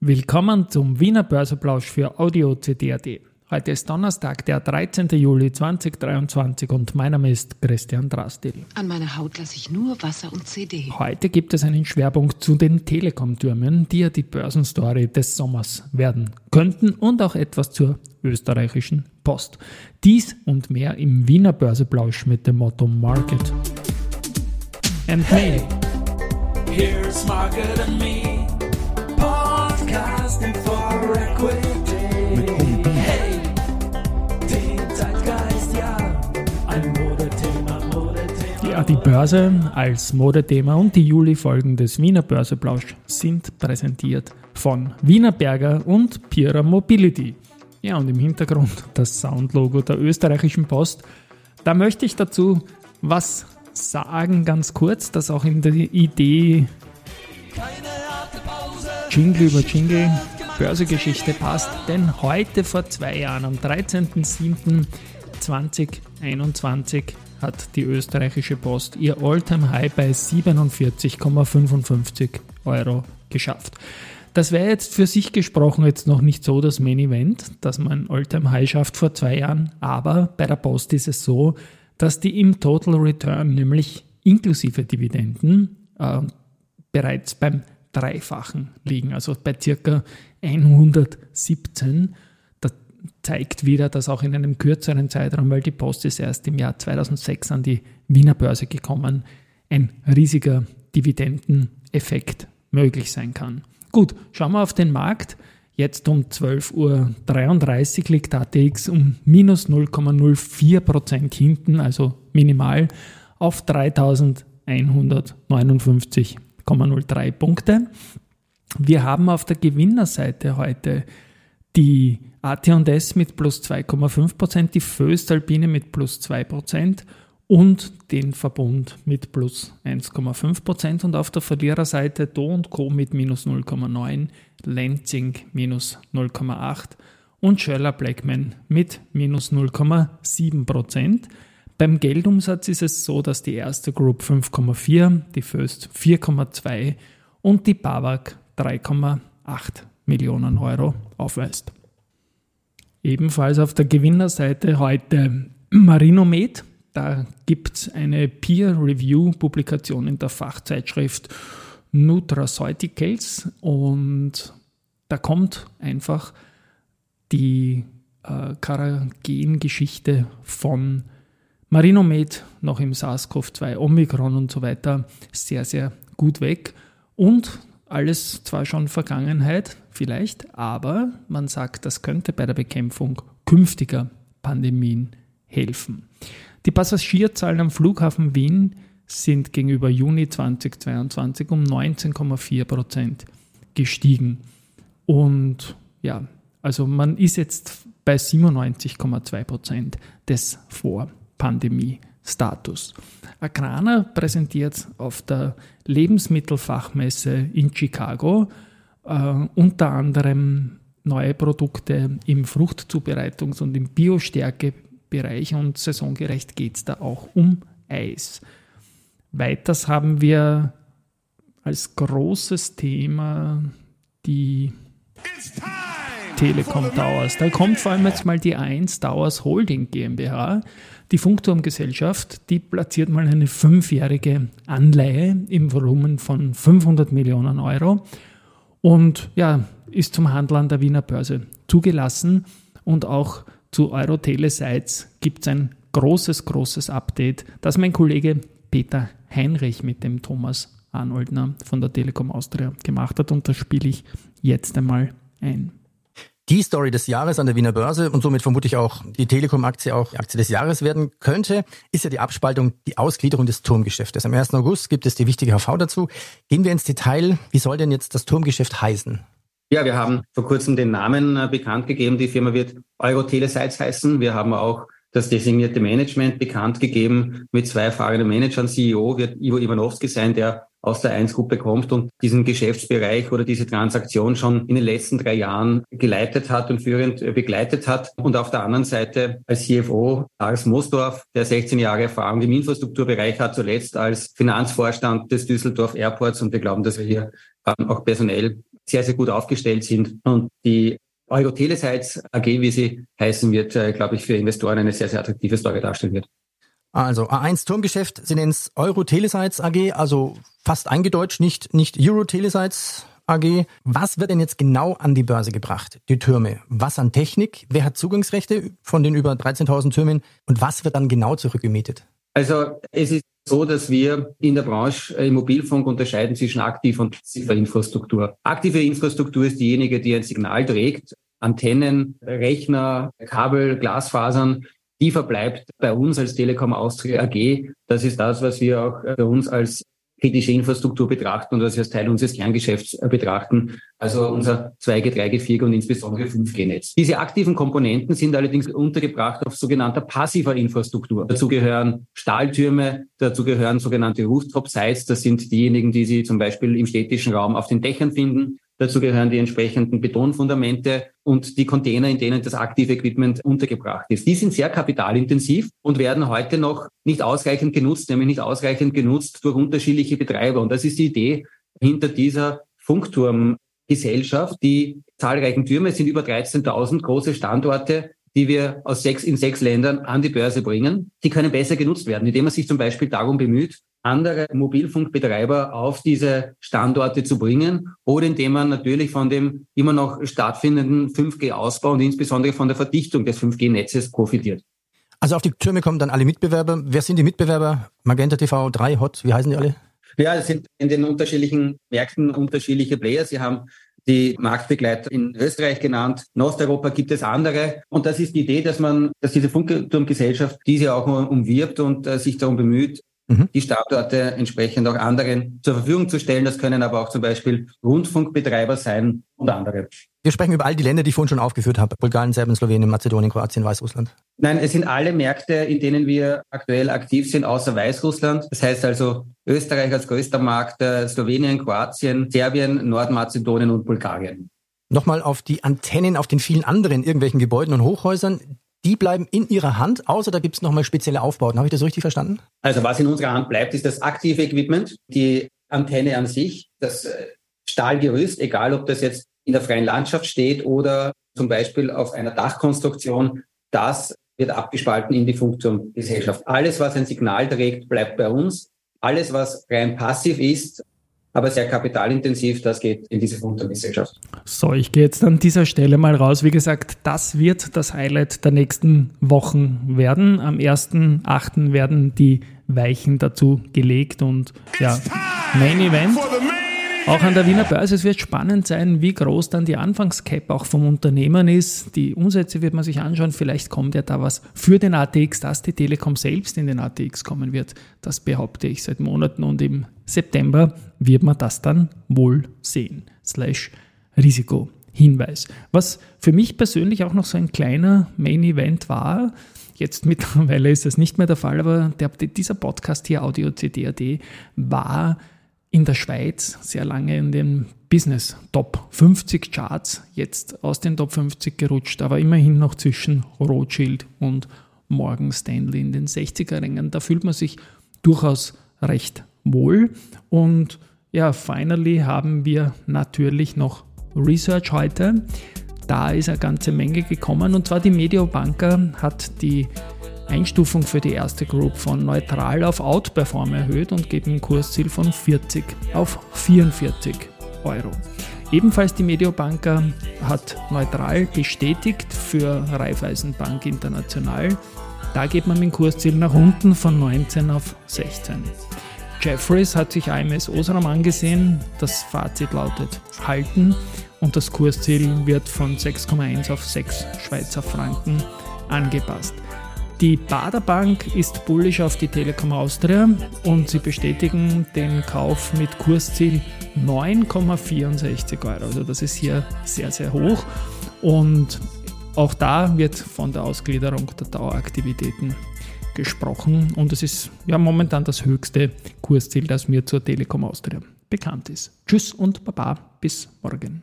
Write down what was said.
Willkommen zum Wiener Börseplausch für Audio CD.at. Heute ist Donnerstag, der 13. Juli 2023 und mein Name ist Christian Drastil. An meiner Haut lasse ich nur Wasser und CD. Heute gibt es einen Schwerpunkt zu den Telekom-Türmen, die ja die Börsenstory des Sommers werden könnten und auch etwas zur österreichischen Post. Dies und mehr im Wiener Börseplausch mit dem Motto Market and hey, Me. Here's Market and Me. Ja, die Börse als Modethema und die Juli-Folgen des Wiener Börseplausch sind präsentiert von Wiener Berger und Pira Mobility. Ja, und im Hintergrund das Soundlogo der österreichischen Post. Da möchte ich dazu was sagen, ganz kurz, dass auch in der Idee Jingle über Jingle Börsegeschichte passt, denn heute vor zwei Jahren, am 13.07.2021, hat die österreichische Post ihr Alltime high bei 47,55 Euro geschafft. Das wäre jetzt für sich gesprochen jetzt noch nicht so das Main Event, dass man Alltime high schafft vor zwei Jahren, aber bei der Post ist es so, dass die im Total Return, nämlich inklusive Dividenden, äh, bereits beim Dreifachen liegen, also bei circa 117. Zeigt wieder, dass auch in einem kürzeren Zeitraum, weil die Post ist erst im Jahr 2006 an die Wiener Börse gekommen, ein riesiger Dividendeneffekt möglich sein kann. Gut, schauen wir auf den Markt. Jetzt um 12.33 Uhr liegt ATX um minus 0,04% hinten, also minimal, auf 3159 8,03 Punkte. Wir haben auf der Gewinnerseite heute die AT&S mit plus 2,5%, die Föstalpine mit plus 2% und den Verbund mit plus 1,5% und auf der Verliererseite Do und Co. mit minus 0,9, Lenzing minus 0,8% und Schöller Blackman mit minus 0,7%. Beim Geldumsatz ist es so, dass die erste Group 5,4, die First 4,2 und die BAWAG 3,8 Millionen Euro aufweist. Ebenfalls auf der Gewinnerseite heute Marinomed. Da gibt es eine Peer-Review-Publikation in der Fachzeitschrift Nutraceuticals und da kommt einfach die äh, Karagen-Geschichte von Marinomed noch im SARS-CoV-2, Omikron und so weiter sehr, sehr gut weg. Und alles zwar schon Vergangenheit vielleicht, aber man sagt, das könnte bei der Bekämpfung künftiger Pandemien helfen. Die Passagierzahlen am Flughafen Wien sind gegenüber Juni 2022 um 19,4 Prozent gestiegen. Und ja, also man ist jetzt bei 97,2 Prozent des Vor Pandemie-Status. Agrana präsentiert auf der Lebensmittelfachmesse in Chicago äh, unter anderem neue Produkte im Fruchtzubereitungs- und im Biostärkebereich und saisongerecht geht es da auch um Eis. Weiters haben wir als großes Thema die Telekom Towers. Da kommt vor allem jetzt mal die 1 Towers Holding GmbH. Die Funkturmgesellschaft, die platziert mal eine fünfjährige Anleihe im Volumen von 500 Millionen Euro und ja, ist zum Handel an der Wiener Börse zugelassen und auch zu Eurotele-Sites gibt es ein großes, großes Update, das mein Kollege Peter Heinrich mit dem Thomas Arnoldner von der Telekom Austria gemacht hat und das spiele ich jetzt einmal ein die Story des Jahres an der Wiener Börse und somit vermutlich auch die Telekom-Aktie auch Aktie des Jahres werden könnte, ist ja die Abspaltung, die Ausgliederung des Turmgeschäftes. Am 1. August gibt es die wichtige HV dazu. Gehen wir ins Detail. Wie soll denn jetzt das Turmgeschäft heißen? Ja, wir haben vor kurzem den Namen äh, bekannt gegeben. Die Firma wird Euro-Telesites heißen. Wir haben auch das designierte Management bekannt gegeben mit zwei erfahrenen Managern. CEO wird Ivo Ivanowski sein, der aus der 1-Gruppe kommt und diesen Geschäftsbereich oder diese Transaktion schon in den letzten drei Jahren geleitet hat und führend begleitet hat. Und auf der anderen Seite als CFO Lars Moosdorf, der 16 Jahre Erfahrung im Infrastrukturbereich hat, zuletzt als Finanzvorstand des Düsseldorf Airports. Und wir glauben, dass wir hier ähm, auch personell sehr, sehr gut aufgestellt sind. Und die Euro Telesites AG, wie sie heißen wird, äh, glaube ich, für Investoren eine sehr, sehr attraktive Story darstellen wird. Also A1 Turmgeschäft, Sie nennen es Euro Telesites AG, also fast eingedeutscht, nicht, nicht Euro Telesites AG. Was wird denn jetzt genau an die Börse gebracht? Die Türme. Was an Technik? Wer hat Zugangsrechte von den über 13.000 Türmen? Und was wird dann genau zurückgemietet? Also es ist so, dass wir in der Branche im Mobilfunk unterscheiden zwischen aktiver und passiver Infrastruktur. Aktive Infrastruktur ist diejenige, die ein Signal trägt, Antennen, Rechner, Kabel, Glasfasern. Die verbleibt bei uns als Telekom Austria AG. Das ist das, was wir auch bei uns als kritische Infrastruktur betrachten und was wir als Teil unseres Kerngeschäfts äh, betrachten, also unser 2G, 3G, 4G und insbesondere 5G-Netz. Diese aktiven Komponenten sind allerdings untergebracht auf sogenannter passiver Infrastruktur. Dazu gehören Stahltürme, dazu gehören sogenannte Rooftop-Sites, das sind diejenigen, die Sie zum Beispiel im städtischen Raum auf den Dächern finden. Dazu gehören die entsprechenden Betonfundamente und die Container, in denen das aktive Equipment untergebracht ist. Die sind sehr kapitalintensiv und werden heute noch nicht ausreichend genutzt, nämlich nicht ausreichend genutzt durch unterschiedliche Betreiber. Und das ist die Idee hinter dieser Funkturmgesellschaft. Die zahlreichen Türme sind über 13.000 große Standorte die wir aus sechs, in sechs Ländern an die Börse bringen, die können besser genutzt werden, indem man sich zum Beispiel darum bemüht, andere Mobilfunkbetreiber auf diese Standorte zu bringen oder indem man natürlich von dem immer noch stattfindenden 5G-Ausbau und insbesondere von der Verdichtung des 5G-Netzes profitiert. Also auf die Türme kommen dann alle Mitbewerber. Wer sind die Mitbewerber? Magenta TV, 3, Hot, wie heißen die alle? Ja, es sind in den unterschiedlichen Märkten unterschiedliche Player. Sie haben die Marktbegleiter in Österreich genannt. In Osteuropa gibt es andere. Und das ist die Idee, dass man, dass diese Funkturmgesellschaft diese auch umwirbt und äh, sich darum bemüht, mhm. die Standorte entsprechend auch anderen zur Verfügung zu stellen. Das können aber auch zum Beispiel Rundfunkbetreiber sein und andere. Wir sprechen über all die Länder, die ich vorhin schon aufgeführt habe. Bulgarien, Serbien, Slowenien, Mazedonien, Kroatien, Weißrussland. Nein, es sind alle Märkte, in denen wir aktuell aktiv sind, außer Weißrussland. Das heißt also Österreich als größter Markt, äh, Slowenien, Kroatien, Serbien, Nordmazedonien und Bulgarien. Nochmal auf die Antennen auf den vielen anderen irgendwelchen Gebäuden und Hochhäusern die bleiben in ihrer Hand, außer da gibt es nochmal spezielle Aufbauten. Habe ich das richtig verstanden? Also was in unserer Hand bleibt, ist das aktive Equipment, die Antenne an sich, das äh, Stahlgerüst, egal ob das jetzt in der freien Landschaft steht oder zum Beispiel auf einer Dachkonstruktion, das wird abgespalten in die Funktiongesellschaft. Alles, was ein Signal trägt, bleibt bei uns. Alles, was rein passiv ist, aber sehr kapitalintensiv, das geht in diese Untergesellschaft. So, ich gehe jetzt an dieser Stelle mal raus. Wie gesagt, das wird das Highlight der nächsten Wochen werden. Am 1.8. werden die Weichen dazu gelegt und ja, Main Event. Auch an der Wiener Börse, es wird spannend sein, wie groß dann die Anfangscap auch vom Unternehmen ist. Die Umsätze wird man sich anschauen. Vielleicht kommt ja da was für den ATX, dass die Telekom selbst in den ATX kommen wird. Das behaupte ich seit Monaten und im September wird man das dann wohl sehen. Slash Risiko. Hinweis. Was für mich persönlich auch noch so ein kleiner Main Event war, Jetzt mittlerweile ist das nicht mehr der Fall, aber der, dieser Podcast hier, Audio CD.at, war in der Schweiz sehr lange in den Business Top 50 Charts, jetzt aus den Top 50 gerutscht, aber immerhin noch zwischen Rothschild und Morgan Stanley in den 60er Rängen. Da fühlt man sich durchaus recht wohl. Und ja, finally haben wir natürlich noch Research heute. Da ist eine ganze Menge gekommen und zwar die Mediobanker hat die Einstufung für die erste Group von neutral auf Outperform erhöht und geht ein Kursziel von 40 auf 44 Euro. Ebenfalls die Mediobanker hat neutral bestätigt für Raiffeisenbank International. Da geht man mit dem Kursziel nach unten von 19 auf 16. Jeffries hat sich AMS Osram angesehen. Das Fazit lautet halten und das Kursziel wird von 6,1 auf 6 Schweizer Franken angepasst. Die Baderbank ist bullisch auf die Telekom Austria und sie bestätigen den Kauf mit Kursziel 9,64 Euro. Also das ist hier sehr, sehr hoch. Und auch da wird von der Ausgliederung der Daueraktivitäten gesprochen. Und es ist ja momentan das höchste Kursziel, das mir zur Telekom Austria bekannt ist. Tschüss und Baba, bis morgen.